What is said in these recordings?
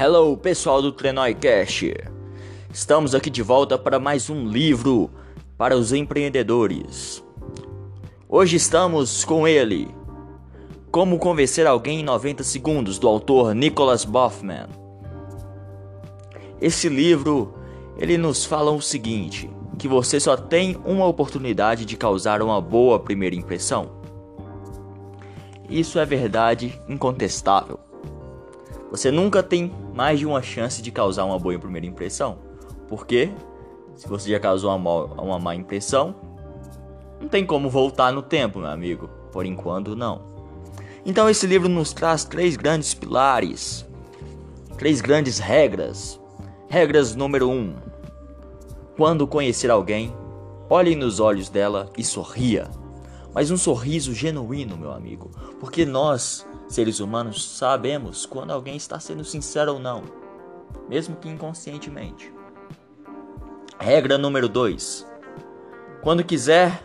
Hello, pessoal do Trenoicast. Estamos aqui de volta para mais um livro para os empreendedores. Hoje estamos com ele, Como Convencer Alguém em 90 Segundos, do autor Nicholas Boffman. Esse livro, ele nos fala o seguinte, que você só tem uma oportunidade de causar uma boa primeira impressão. Isso é verdade incontestável. Você nunca tem mais de uma chance de causar uma boa primeira impressão. Porque se você já causou uma, uma má impressão, não tem como voltar no tempo, meu amigo. Por enquanto, não. Então, esse livro nos traz três grandes pilares, três grandes regras. Regras número um: quando conhecer alguém, olhe nos olhos dela e sorria. Mas um sorriso genuíno, meu amigo, porque nós Seres humanos sabemos quando alguém está sendo sincero ou não, mesmo que inconscientemente. Regra número 2: Quando quiser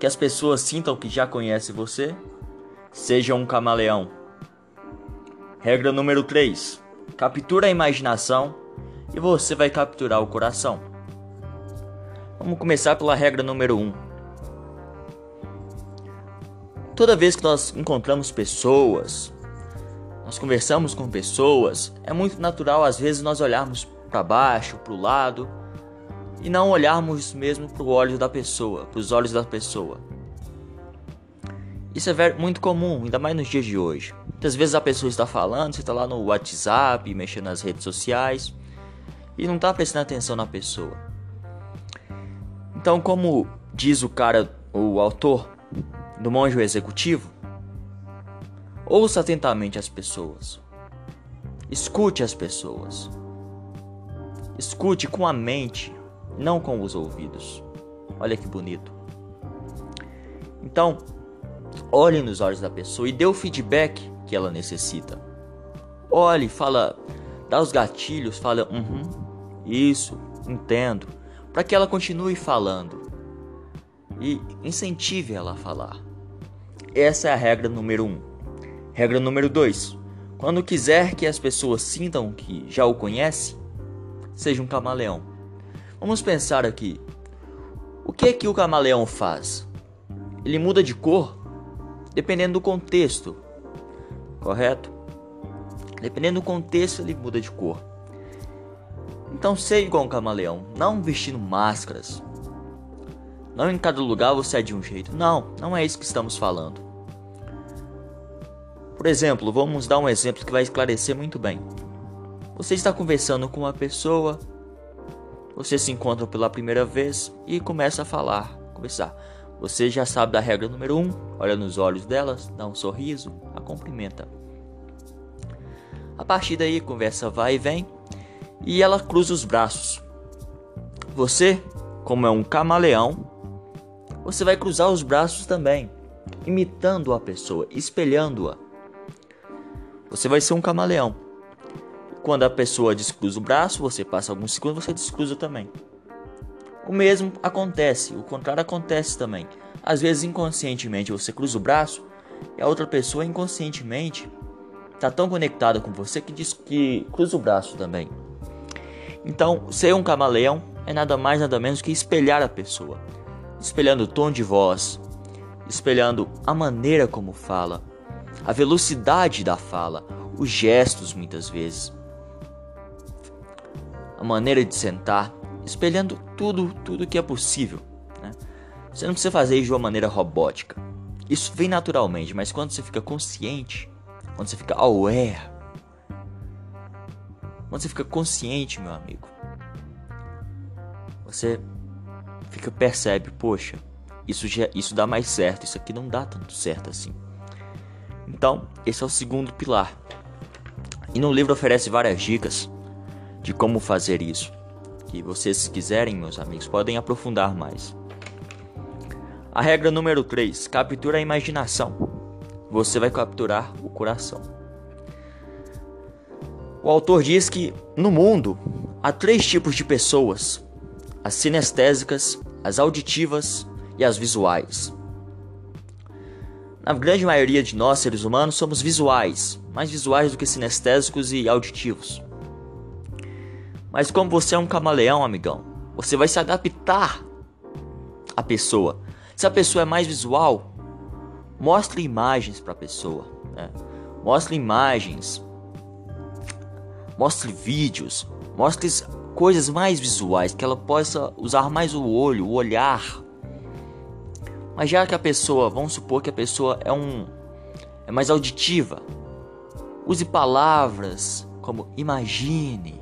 que as pessoas sintam que já conhecem você, seja um camaleão. Regra número 3: Captura a imaginação e você vai capturar o coração. Vamos começar pela regra número 1. Um. Toda vez que nós encontramos pessoas, nós conversamos com pessoas, é muito natural às vezes nós olharmos para baixo, para o lado e não olharmos mesmo para os olhos da pessoa, para os olhos da pessoa. Isso é muito comum, ainda mais nos dias de hoje. Muitas vezes a pessoa está falando, você está lá no WhatsApp, mexendo nas redes sociais e não está prestando atenção na pessoa. Então, como diz o cara, o autor, do monge executivo? Ouça atentamente as pessoas. Escute as pessoas. Escute com a mente, não com os ouvidos. Olha que bonito. Então, olhe nos olhos da pessoa e dê o feedback que ela necessita. Olhe, fala, dá os gatilhos, fala, uhum, isso, entendo, para que ela continue falando e incentive ela a falar. Essa é a regra número 1. Um. Regra número 2. Quando quiser que as pessoas sintam que já o conhece, seja um camaleão. Vamos pensar aqui. O que é que o camaleão faz? Ele muda de cor dependendo do contexto. Correto? Dependendo do contexto, ele muda de cor. Então seja igual um camaleão, não vestindo máscaras. Não em cada lugar você é de um jeito. Não, não é isso que estamos falando. Por exemplo, vamos dar um exemplo que vai esclarecer muito bem. Você está conversando com uma pessoa, você se encontra pela primeira vez e começa a falar, conversar. Você já sabe da regra número 1, um, olha nos olhos delas, dá um sorriso, a cumprimenta. A partir daí, conversa vai e vem e ela cruza os braços. Você, como é um camaleão, você vai cruzar os braços também, imitando a pessoa, espelhando-a. Você vai ser um camaleão. Quando a pessoa descruza o braço, você passa alguns segundos, você descruza também. O mesmo acontece, o contrário acontece também. Às vezes, inconscientemente, você cruza o braço e a outra pessoa, inconscientemente, está tão conectada com você que, diz, que cruza o braço também. Então, ser um camaleão é nada mais nada menos que espelhar a pessoa, espelhando o tom de voz, espelhando a maneira como fala, a velocidade da fala, os gestos muitas vezes, a maneira de sentar, espelhando tudo, tudo que é possível. Né? Você não precisa fazer isso de uma maneira robótica. Isso vem naturalmente, mas quando você fica consciente, quando você fica aware, quando você fica consciente, meu amigo, você fica percebe, poxa, isso já, isso dá mais certo, isso aqui não dá tanto certo assim. Então, esse é o segundo pilar. E no livro oferece várias dicas de como fazer isso. Que vocês, se quiserem, meus amigos, podem aprofundar mais. A regra número 3: captura a imaginação. Você vai capturar o coração. O autor diz que no mundo há três tipos de pessoas: as sinestésicas, as auditivas e as visuais. Na grande maioria de nós, seres humanos, somos visuais, mais visuais do que sinestésicos e auditivos. Mas como você é um camaleão, amigão, você vai se adaptar à pessoa. Se a pessoa é mais visual, mostre imagens para a pessoa. Né? Mostre imagens, mostre vídeos, mostre coisas mais visuais que ela possa usar mais o olho, o olhar. Mas já que a pessoa, vamos supor que a pessoa é um é mais auditiva, use palavras como imagine.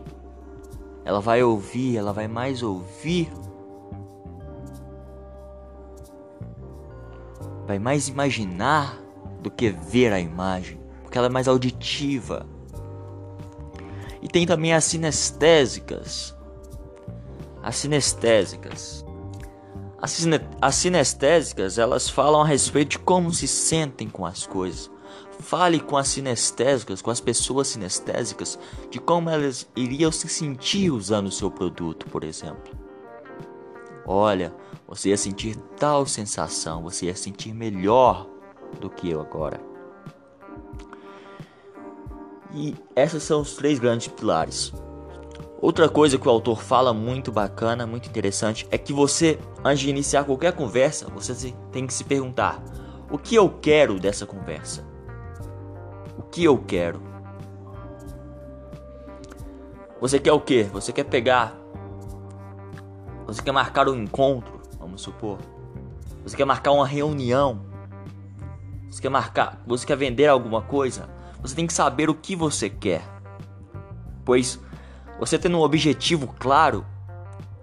Ela vai ouvir, ela vai mais ouvir. Vai mais imaginar do que ver a imagem, porque ela é mais auditiva. E tem também as sinestésicas. As sinestésicas. As, sine as sinestésicas, elas falam a respeito de como se sentem com as coisas. Fale com as sinestésicas, com as pessoas sinestésicas, de como elas iriam se sentir usando o seu produto, por exemplo. Olha, você ia sentir tal sensação, você ia sentir melhor do que eu agora. E esses são os três grandes pilares. Outra coisa que o autor fala muito bacana, muito interessante, é que você, antes de iniciar qualquer conversa, você tem que se perguntar: o que eu quero dessa conversa? O que eu quero? Você quer o que? Você quer pegar? Você quer marcar um encontro? Vamos supor. Você quer marcar uma reunião? Você quer marcar? Você quer vender alguma coisa? Você tem que saber o que você quer. Pois você tendo um objetivo claro,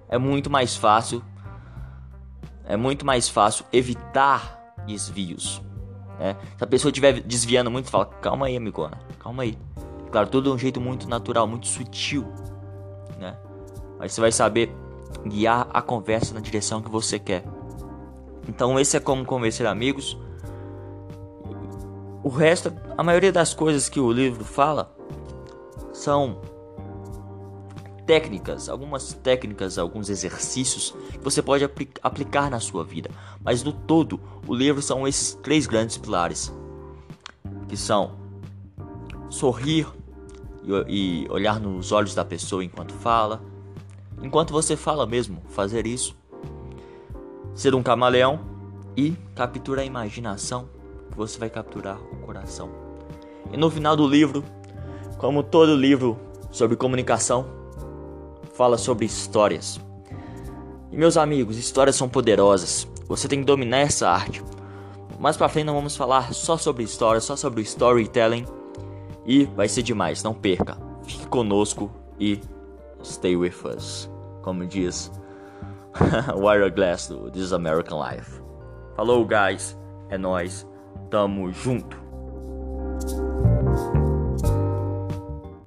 é muito mais fácil é muito mais fácil evitar desvios. Né? Se a pessoa estiver desviando muito, fala: calma aí, amigona, calma aí. Claro, tudo de um jeito muito natural, muito sutil. Né? Mas você vai saber guiar a conversa na direção que você quer. Então, esse é como convencer amigos. O resto, a maioria das coisas que o livro fala são técnicas, algumas técnicas, alguns exercícios que você pode apl aplicar na sua vida. Mas no todo, o livro são esses três grandes pilares, que são sorrir e, e olhar nos olhos da pessoa enquanto fala, enquanto você fala mesmo, fazer isso, ser um camaleão e capturar a imaginação que você vai capturar o coração. E no final do livro, como todo livro sobre comunicação, fala sobre histórias. E meus amigos, histórias são poderosas. Você tem que dominar essa arte. Mais pra frente não vamos falar só sobre história, só sobre storytelling. E vai ser demais, não perca. Fique conosco e stay with us. Como diz Wire Glass do This American Life. Falou, guys. É nós. Tamo junto.